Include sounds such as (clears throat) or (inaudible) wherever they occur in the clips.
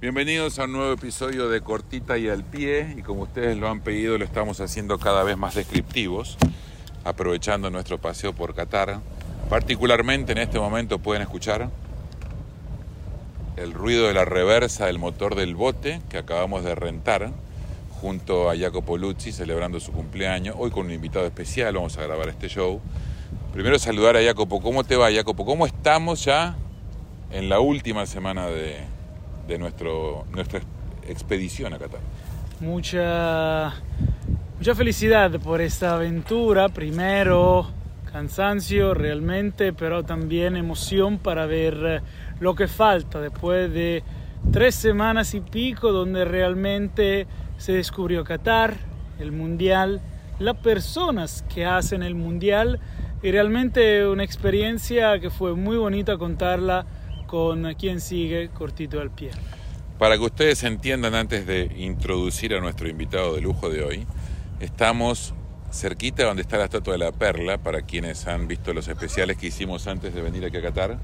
Bienvenidos a un nuevo episodio de Cortita y al Pie y como ustedes lo han pedido lo estamos haciendo cada vez más descriptivos, aprovechando nuestro paseo por Qatar. Particularmente en este momento pueden escuchar el ruido de la reversa del motor del bote que acabamos de rentar junto a Jacopo Luzzi celebrando su cumpleaños. Hoy con un invitado especial vamos a grabar este show. Primero saludar a Jacopo. ¿Cómo te va, Jacopo? ¿Cómo estamos ya en la última semana de, de nuestro, nuestra expedición a Qatar? Mucha, mucha felicidad por esta aventura. Primero, cansancio realmente, pero también emoción para ver lo que falta después de tres semanas y pico donde realmente se descubrió Qatar, el Mundial, las personas que hacen el Mundial y realmente una experiencia que fue muy bonita contarla con quien sigue cortito al pie. Para que ustedes entiendan antes de introducir a nuestro invitado de lujo de hoy, estamos cerquita donde está la Estatua de la Perla, para quienes han visto los especiales que hicimos antes de venir aquí a Qatar,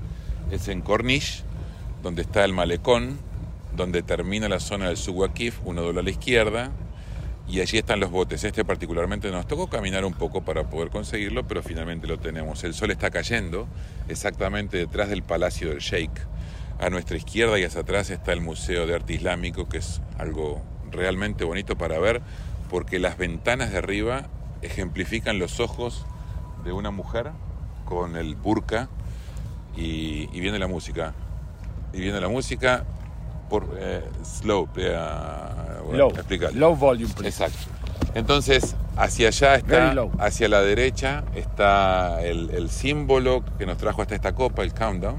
es en Corniche, donde está el malecón, donde termina la zona del Suwakif, uno dobla a la izquierda, y allí están los botes. Este particularmente nos tocó caminar un poco para poder conseguirlo, pero finalmente lo tenemos. El sol está cayendo exactamente detrás del Palacio del Sheikh. A nuestra izquierda y hacia atrás está el Museo de Arte Islámico, que es algo realmente bonito para ver, porque las ventanas de arriba ejemplifican los ojos de una mujer con el burka y, y viene la música. Y viene la música por eh, slow, eh, Low. Low volume, please. Exacto. Entonces, hacia allá está, hacia la derecha está el, el símbolo que nos trajo hasta esta copa, el countdown.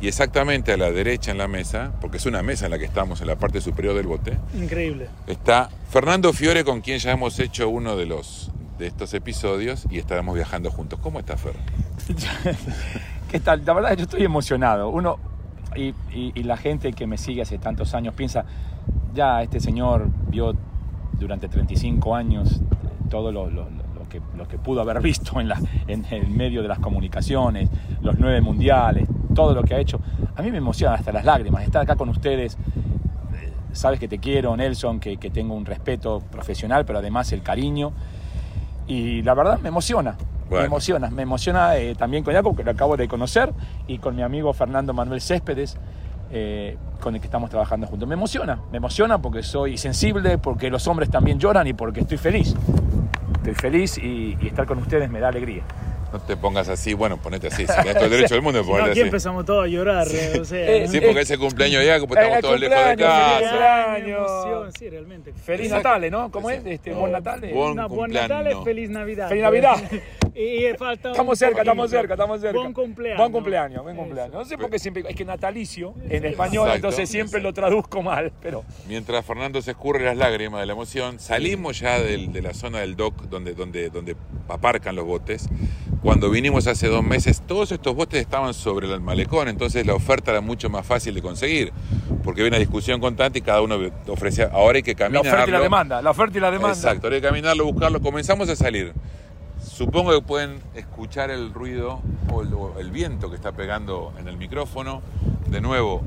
Y exactamente a la derecha en la mesa, porque es una mesa en la que estamos, en la parte superior del bote, Increíble. está Fernando Fiore, con quien ya hemos hecho uno de los de estos episodios y estaremos viajando juntos. ¿Cómo está Fer? (laughs) ¿Qué tal? La verdad, yo estoy emocionado. Uno, y, y- y la gente que me sigue hace tantos años piensa, ya este señor vio durante 35 años eh, todo lo, lo- lo que, lo que pudo haber visto en, la, en el medio de las comunicaciones, los nueve mundiales, todo lo que ha hecho. A mí me emociona hasta las lágrimas estar acá con ustedes. Eh, Sabes que te quiero, Nelson, que, que tengo un respeto profesional, pero además el cariño. Y la verdad me emociona. Bueno. Me emociona, me emociona eh, también con Jacob, que lo acabo de conocer, y con mi amigo Fernando Manuel Céspedes, eh, con el que estamos trabajando juntos. Me emociona, me emociona porque soy sensible, porque los hombres también lloran y porque estoy feliz. Estoy feliz y, y estar con ustedes me da alegría. No te pongas así, bueno, ponete así, si tenés todo el derecho del mundo de (laughs) Si no, ponerte aquí así. empezamos todos a llorar. eh, o sea, (laughs) Eh, Sí, porque es el cumpleaños de Jacopo, estamos Eh, todos lejos de casa. feliz Cumpleaños, sí, realmente. Feliz. Natale, ¿no? ¿Cómo es? Este, Oh, buen Natale. Buen buon cumpleaños. Natale, feliz Navidad. Feliz Navidad. (laughs) y, falta un Estamos cerca, estamos cerca, estamos cerca. Buen cumpleaños. Buen cumpleaños, buen cumpleaños. No sé por qué siempre, es que natalicio en español, Exacto. entonces siempre lo traduzco mal, pero Mientras Fernando se escurre las lágrimas de la emoción, salimos ya del- de la zona del dock donde, donde, donde aparcan los botes. Cuando vinimos hace dos meses, todos estos botes estaban sobre el malecón, entonces la oferta era mucho más fácil de conseguir, porque había una discusión constante y cada uno ofrecía, ahora hay que la caminarlo. oferta y la demanda, la oferta y la demanda. Exacto, ahora hay que caminarlo, buscarlo, comenzamos a salir. Supongo que pueden escuchar el ruido o el, o el viento que está pegando en el micrófono. De nuevo,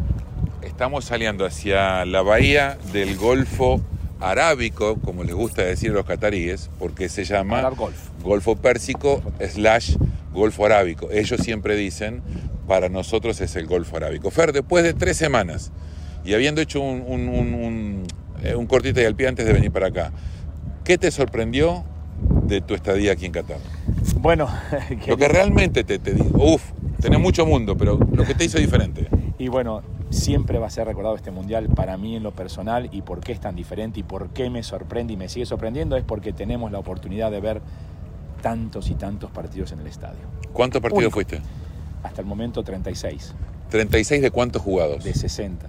estamos saliendo hacia la bahía del Golfo Arábico, como les gusta decir a los cataríes, porque se llama Golf. Golfo Pérsico slash Golfo Arábico. Ellos siempre dicen, para nosotros es el Golfo Arábico. Fer, después de tres semanas y habiendo hecho un, un, un, un, eh, cortito y al pie antes de venir para acá, ¿qué te sorprendió de tu estadía aquí en Qatar? Bueno, (laughs) Lo que realmente te, te digo, uff, tenés mucho mundo, pero lo que te hizo diferente. y bueno, siempre va a ser recordado este mundial para mí en lo personal y por qué es tan diferente y por qué me sorprende y me sigue sorprendiendo es porque tenemos la oportunidad de ver tantos y tantos partidos en el estadio. ¿Cuántos partidos Único. fuiste? Hasta el momento 36 36 de cuántos jugados. de 60.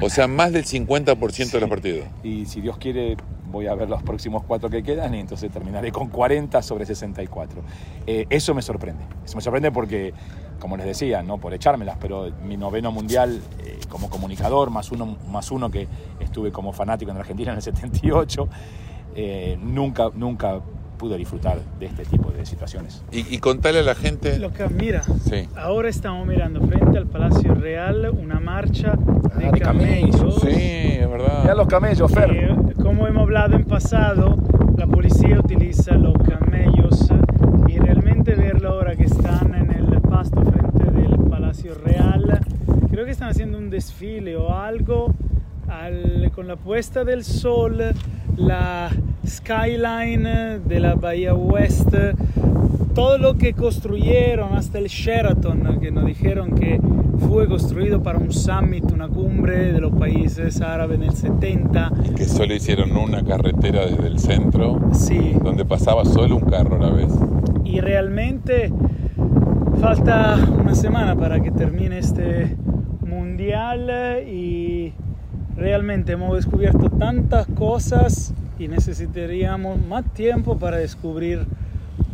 O sea, más del 50% de los partidos. Y si Dios quiere, voy a ver los próximos cuatro que quedan y entonces terminaré con 40 sobre 64. Eh, eso me sorprende. Eso me sorprende porque, como les decía, no por echármelas, pero mi noveno mundial eh, como comunicador, más uno, más uno que estuve como fanático en Argentina en el 78, eh, nunca, nunca pude disfrutar de este tipo de situaciones. Y, y contale a la gente... Lo que mira, Sí. ahora estamos mirando frente al Palacio Real una marcha de, Ah, de camellos. camellos. Sí, es verdad. Mirá los camellos, Fer. Eh, como hemos hablado en pasado, la policía utiliza los camellos y realmente verlo ahora que están en el pasto frente del Palacio Real, creo que están haciendo un desfile o algo al- con la puesta del sol, la skyline de la Bahía West, todo lo que construyeron, hasta el Sheraton, que nos dijeron que fue construido para un summit, una cumbre de los países árabes en el 70. Y que solo hicieron una carretera desde el centro, Sí, donde pasaba solo un carro a la vez. y realmente falta una semana para que termine este mundial y realmente hemos descubierto tantas cosas y necesitaríamos más tiempo para descubrir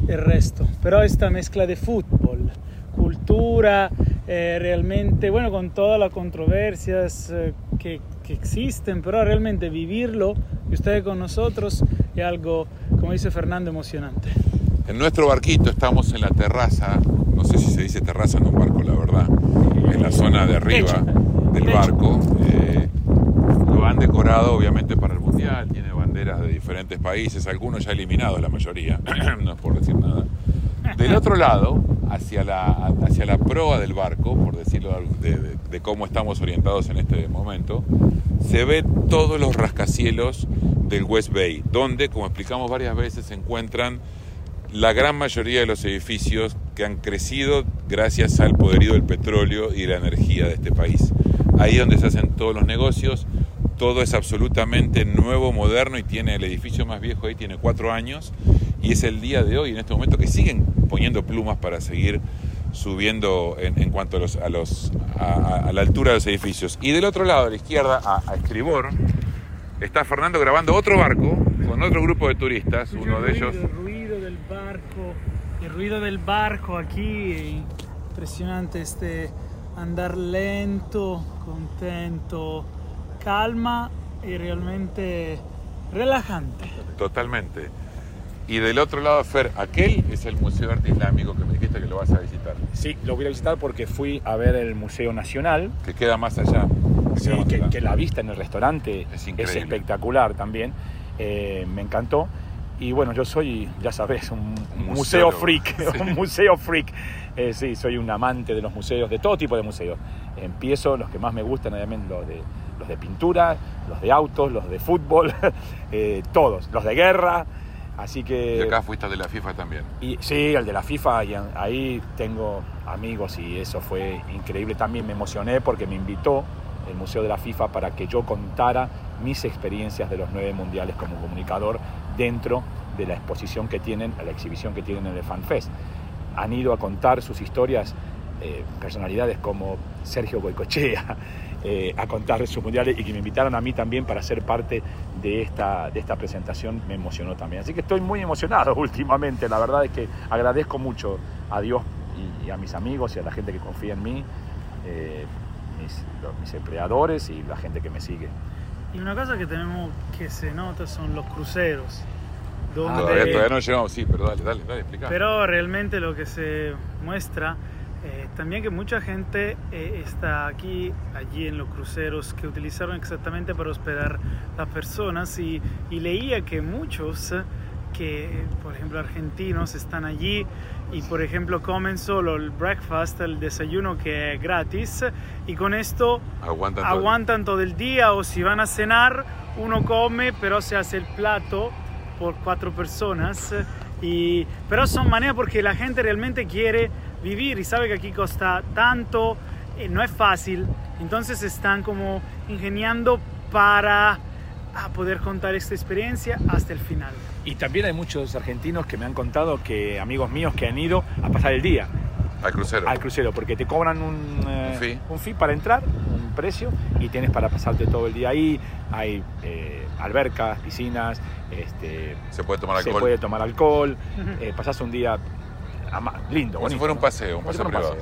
el resto. Pero esta mezcla de fútbol, cultura, eh, realmente, bueno, con todas las controversias eh, que, que existen, pero realmente vivirlo y ustedes con nosotros es algo, como dice Fernando, emocionante. En nuestro barquito estamos en la terraza, no sé si se dice terraza en un barco, la verdad, en la zona de arriba del barco. Eh, han decorado obviamente para el mundial, tiene banderas de diferentes países, algunos ya eliminados, la mayoría, (clears throat) no es por decir nada. Del otro lado, hacia la, hacia la proa del barco, por decirlo de, de- de cómo estamos orientados en este momento, se ve todos los rascacielos del West Bay, donde, como explicamos varias veces, se encuentran la gran mayoría de los edificios que han crecido gracias al poderío del petróleo y la energía de este país. Ahí es donde se hacen todos los negocios, todo es absolutamente nuevo, moderno y tiene el edificio más viejo ahí, tiene cuatro años y es el día de hoy, en este momento, que siguen poniendo plumas para seguir subiendo en, en cuanto a, los, a, los, a, a- a la altura de los edificios. Y del otro lado, a la izquierda, a, a estribor, está Fernando grabando otro barco con otro grupo de turistas, uno de ellos... El ruido del barco, el ruido del barco aquí, impresionante este andar lento, contento, calma y realmente relajante. Totalmente. Y del otro lado, Fer, aquel es el Museo de Arte Islámico que me dijiste que lo vas a visitar, Sí, lo voy a visitar porque fui a ver el Museo Nacional, que queda más allá. que Sí, más que, allá. que la vista en el restaurante Es espectacular también. Eh, me encantó. Y bueno, yo soy, ya sabes, un Un museo museólogo. freak. (laughs) (laughs) Sí. Un museo freak. Eh, sí, soy un amante de los museos, de todo tipo de museos. Empiezo, los que más me gustan, obviamente, los de, los de pintura, los de autos, los de fútbol, (laughs) eh, todos, los de guerra. Así que. Y acá fuiste al de la FIFA también. Y, sí, el de la FIFA, y ahí tengo amigos y eso fue increíble. También me emocioné porque me invitó el Museo de la FIFA para que yo contara mis experiencias de los nueve mundiales como comunicador dentro de la exposición que tienen, la exhibición que tienen en el FanFest. Han ido a contar sus historias eh, personalidades como Sergio Goicochea, eh, a contar sus mundiales y que me invitaron a mí también para ser parte de esta, de esta presentación me emocionó también. Así que estoy muy emocionado (laughs) últimamente, la verdad es que agradezco mucho a Dios y, y a mis amigos y a la gente que confía en mí, eh, mis, los- mis empleadores y la gente que me sigue. Y una cosa que tenemos que se nota son los cruceros. Donde, Todavía, todavía no llegamos, sí, pero dale, dale, dale, explica. Pero realmente lo que se muestra eh, también que mucha gente eh, está aquí, allí en los cruceros que utilizaron exactamente para hospedar las personas y, y leía que muchos que, por ejemplo, argentinos están allí y, por ejemplo, comen solo el breakfast, el desayuno que es gratis y con esto Aguantan todo el- aguantan todo el día o si van a cenar, uno come, pero se hace el plato por cuatro personas. Y, pero son maneras porque la gente realmente quiere vivir y sabe que aquí cuesta tanto, eh, no es fácil, entonces están como ingeniando para ah, poder contar esta experiencia hasta el final. Y también hay muchos argentinos que me han contado que amigos míos que han ido a pasar el día Al crucero. al crucero, porque te cobran un, eh, Un fee. un fee para entrar, un precio, y tienes para pasarte todo el día ahí. Hay eh, albercas, piscinas, este, Se puede tomar se alcohol. puede tomar alcohol, eh, pasás un día lindo, Como si bonito, fuera un paseo, un paseo privado.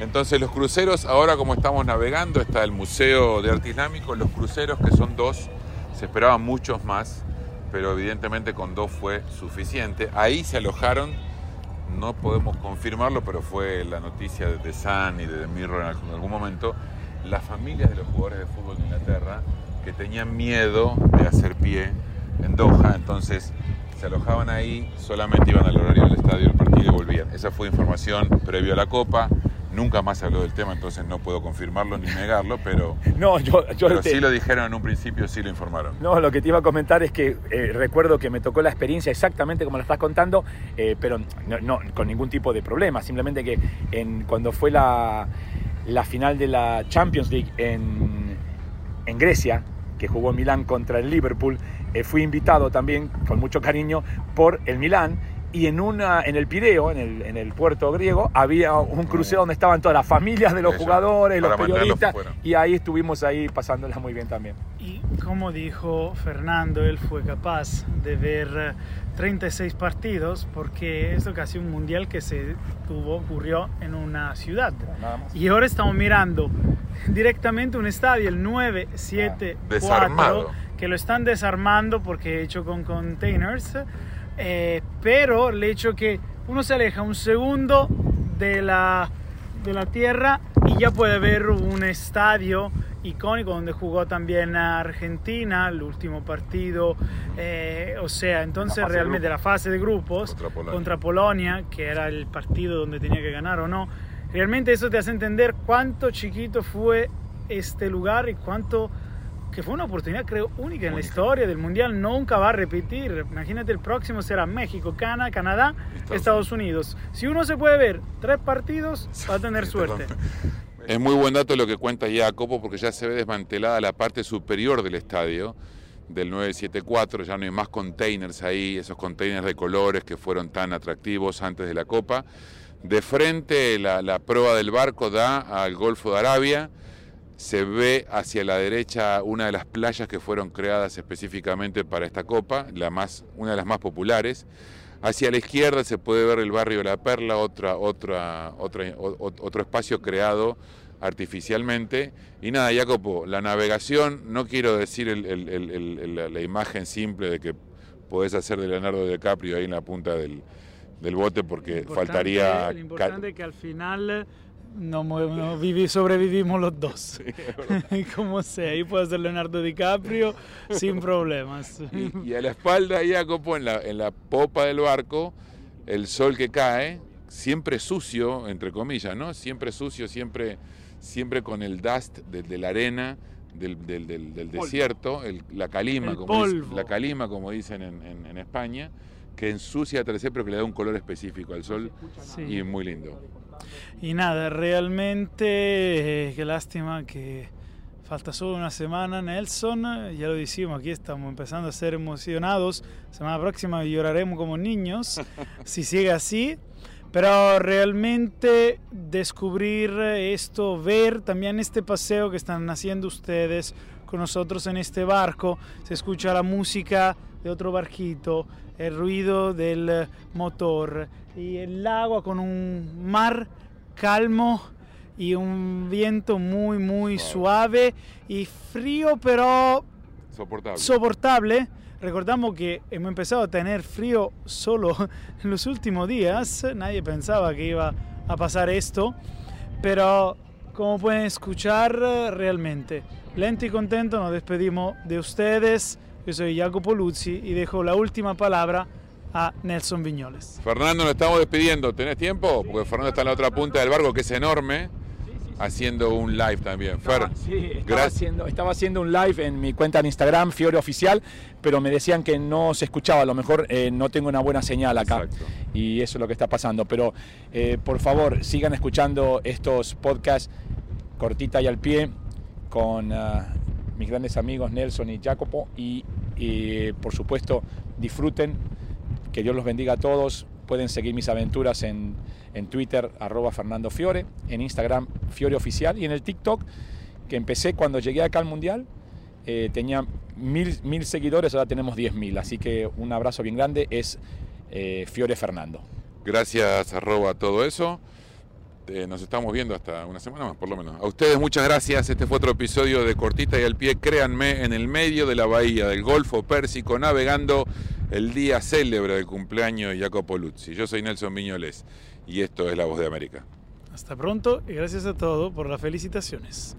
Entonces los cruceros, ahora como estamos navegando, está el Museo de Arte Islámico, los cruceros que son dos, se esperaban muchos más, pero evidentemente con dos fue suficiente. Ahí se alojaron, no podemos confirmarlo, pero fue la noticia de The Sun y de The Mirror en algún, en algún momento, las familias de los jugadores de fútbol de Inglaterra que tenían miedo de hacer pie en Doha, entonces se alojaban ahí, solamente iban al horario del estadio, el y volvían. Esa fue información previo a la Copa. Nunca más se habló del tema, entonces no puedo confirmarlo ni negarlo, pero, (laughs) No, yo, yo pero te- sí lo dijeron en un principio, sí lo informaron. No, lo que te iba a comentar es que eh, recuerdo que me tocó la experiencia exactamente como la estás contando, eh, pero no, no, con ningún tipo de problema. Simplemente que en, cuando fue la, la final de la Champions League en, en Grecia, que jugó Milán contra el Liverpool, eh, fui invitado también con mucho cariño por el Milán. Y en, una, en el Pireo, en el, en el puerto griego, había un crucero donde estaban todas las familias de los Eso, jugadores, los periodistas, y ahí estuvimos ahí pasándola muy bien también. Y como dijo Fernando, él fue capaz de ver eh, 36 partidos porque esto casi un mundial que se tuvo, ocurrió en una ciudad. Y ahora estamos mirando directamente un estadio, el 974, Desarmado. que lo están desarmando porque hecho con containers, eh, pero el hecho que uno se aleja un segundo de la, de la tierra y ya puede ver un estadio icónico donde jugó también Argentina, el último partido, eh, o sea, entonces fase de realmente la fase de grupos Contra Polonia. contra Polonia, que era el partido donde tenía que ganar o no, realmente eso te hace entender cuánto chiquito fue este lugar y cuánto que fue una oportunidad creo única en la historia del mundial. Nunca va a repetir. Imagínate el próximo será México Cana Canadá Estados Estados, Unidos. Si uno se puede ver tres partidos va a tener (laughs) suerte. Es muy buen dato lo que cuenta Jacopo porque ya se ve desmantelada la parte superior del estadio del 974, ya no hay más containers ahí, esos containers de colores que fueron tan atractivos antes de la Copa. De frente la, la proa del barco da al Golfo de Arabia, se ve hacia la derecha una de las playas que fueron creadas específicamente para esta Copa, la más, una de las más populares. Hacia la izquierda se puede ver el barrio La Perla, otra, otra, otra, o- otro espacio creado artificialmente. Y nada, Jacopo, la navegación, no quiero decir el- la, imagen simple de que podés hacer de Leonardo DiCaprio ahí en la punta del, del bote porque Lo faltaría... lo importante es que al final no, no vivi- sobrevivimos los dos (laughs) como sea ahí puede ser Leonardo DiCaprio sin problemas Y, y a la espalda, Jacopo, en la, en la popa del barco, el sol que cae, siempre sucio, entre comillas, ¿no? Siempre sucio, siempre, siempre con el dust de, de la arena, del, del- del- desierto, el- la calima, El como dice- la calima, como dicen en, en- en España, que ensucia el atardecer, pero que le da un color específico al sol Sí. y muy lindo. Y nada, realmente, eh, qué lástima que falta solo una semana, Nelson. Ya lo decimos, aquí estamos empezando a ser emocionados. Semana próxima lloraremos como niños, (laughs) si sigue así. Pero realmente descubrir esto, ver también este paseo que están haciendo ustedes con nosotros en este barco, se escucha la música de otro barquito, el ruido del motor y el agua con un mar calmo y un viento muy muy suave y frío pero Soportable. soportable. Recordamos que hemos empezado a tener frío solo (laughs) en los últimos días. Nadie pensaba que iba a pasar esto. Pero como pueden escuchar realmente, lento y contento nos despedimos de ustedes. Yo soy Jacopo Luzzi y dejo la última palabra a Nelson Viñoles. Fernando, nos estamos despidiendo. ¿Tenés tiempo? Porque Fernando está en la otra punta del barco, que es enorme, haciendo un live también. Fer, Estaba- sí, estaba gracias. haciendo, estaba haciendo un live en mi cuenta de Instagram, Fiore Oficial, pero me decían que no se escuchaba, a lo mejor eh, no tengo una buena señal acá. Exacto. Y eso es lo que está pasando. Pero eh, por favor, sigan escuchando estos podcasts cortita y al pie con ah, mis grandes amigos Nelson y Jacopo. Y, y, por supuesto, disfruten. Que Dios los bendiga a todos. Pueden seguir mis aventuras en, en Twitter, arroba Fernando Fiore, en Instagram, Fiore Oficial, y en el TikTok, que empecé cuando llegué acá al Mundial. eh, tenía mil, mil seguidores, ahora tenemos diez mil. Así que un abrazo bien grande. Es eh, Fiore Fernando. Gracias, arroba todo eso. Eh, nos estamos viendo hasta una semana más, por lo menos. A ustedes muchas gracias. Este fue otro episodio de Cortita y al Pie, créanme, en el medio de la bahía del Golfo Pérsico, navegando el día célebre del cumpleaños de Jacopo Luzzi. Yo soy Nelson Miñoles y esto es La Voz de América. Hasta pronto y gracias a todos por las felicitaciones.